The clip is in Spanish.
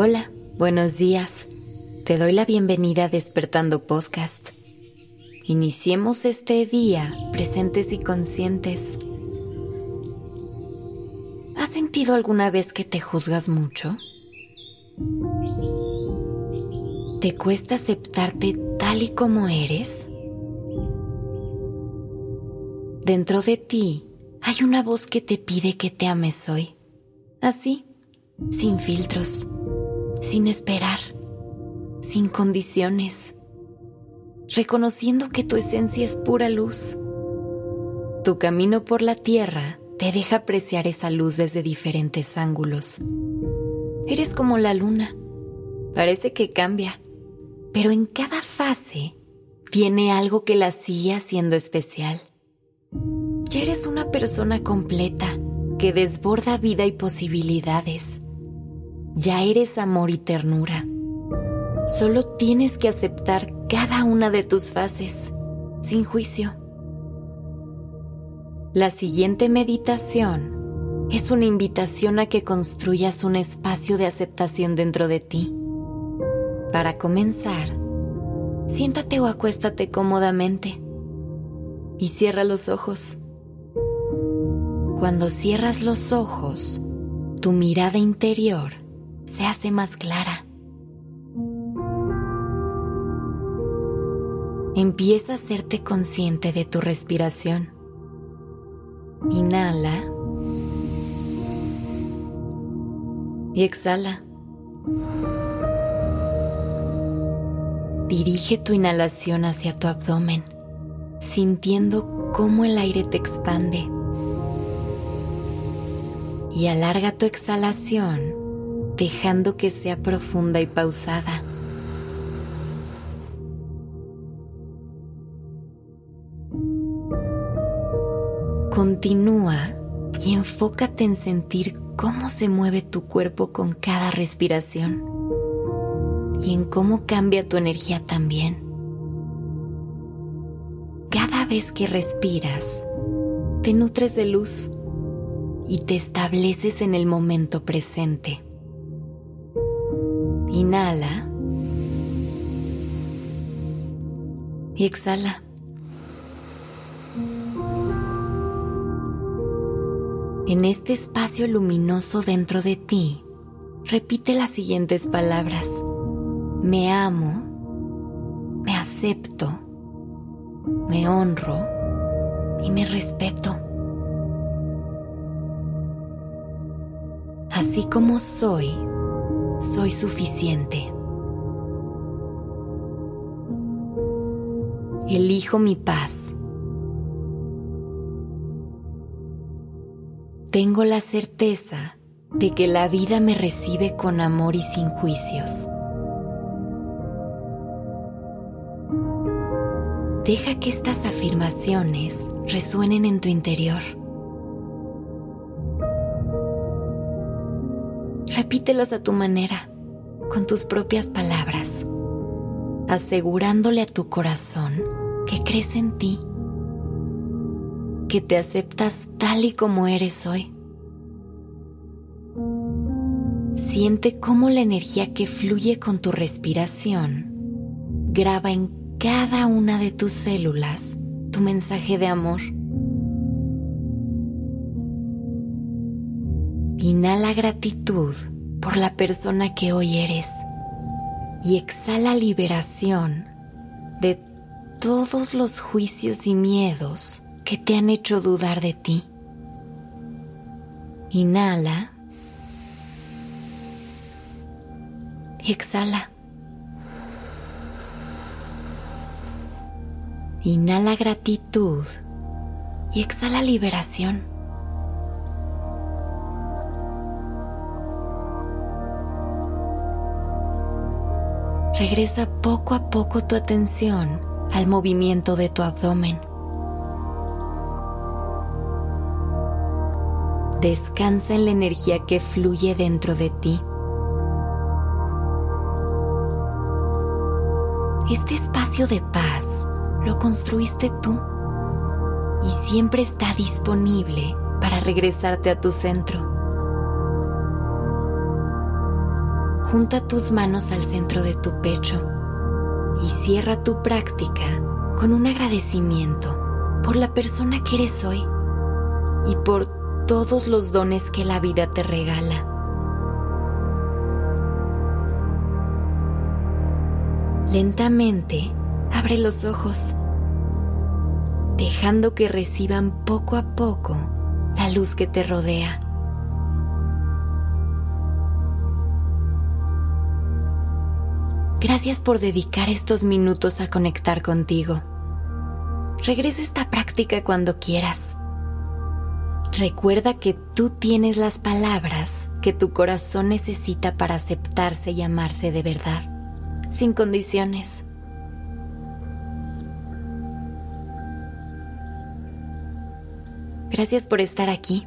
Hola, buenos días. Te doy la bienvenida a Despertando Podcast. Iniciemos este día presentes y conscientes. ¿Has sentido alguna vez que te juzgas mucho? ¿Te cuesta aceptarte tal y como eres? Dentro de ti hay una voz que te pide que te ames hoy, así, sin filtros, sin esperar, sin condiciones, reconociendo que tu esencia es pura luz. Tu camino por la tierra te deja apreciar esa luz desde diferentes ángulos. Eres como la luna, parece que cambia, pero en cada fase tiene algo que la sigue haciendo especial. Ya eres una persona completa que desborda vida y posibilidades. Ya eres amor y ternura. Solo tienes que aceptar cada una de tus fases, sin juicio. La siguiente meditación es una invitación a que construyas un espacio de aceptación dentro de ti. Para comenzar, siéntate o acuéstate cómodamente y cierra los ojos. Cuando cierras los ojos, tu mirada interior se hace más clara. Empieza a hacerte consciente de tu respiración. Inhala y exhala. Dirige tu inhalación hacia tu abdomen, sintiendo cómo el aire te expande y alarga tu exhalación dejando que sea profunda y pausada. Continúa y enfócate en sentir cómo se mueve tu cuerpo con cada respiración y en cómo cambia tu energía también. Cada vez que respiras, te nutres de luz y te estableces en el momento presente. Inhala y exhala. En este espacio luminoso dentro de ti, repite las siguientes palabras. Me amo, me acepto, me honro y me respeto. Así como soy, soy suficiente. Elijo mi paz. Tengo la certeza de que la vida me recibe con amor y sin juicios. Deja que estas afirmaciones resuenen en tu interior. Repítelos a tu manera, con tus propias palabras, asegurándole a tu corazón que crees en ti, que te aceptas tal y como eres hoy. Siente cómo la energía que fluye con tu respiración graba en cada una de tus células tu mensaje de amor. Inhala gratitud por la persona que hoy eres y exhala liberación de todos los juicios y miedos que te han hecho dudar de ti. Inhala y exhala. Inhala gratitud y exhala liberación. Regresa poco a poco tu atención al movimiento de tu abdomen. Descansa en la energía que fluye dentro de ti. Este espacio de paz lo construiste tú y siempre está disponible para regresarte a tu centro. Junta tus manos al centro de tu pecho y cierra tu práctica con un agradecimiento por la persona que eres hoy y por todos los dones que la vida te regala. Lentamente abre los ojos, dejando que reciban poco a poco la luz que te rodea. Gracias por dedicar estos minutos a conectar contigo. Regresa esta práctica cuando quieras. Recuerda que tú tienes las palabras que tu corazón necesita para aceptarse y amarse de verdad, sin condiciones. Gracias por estar aquí.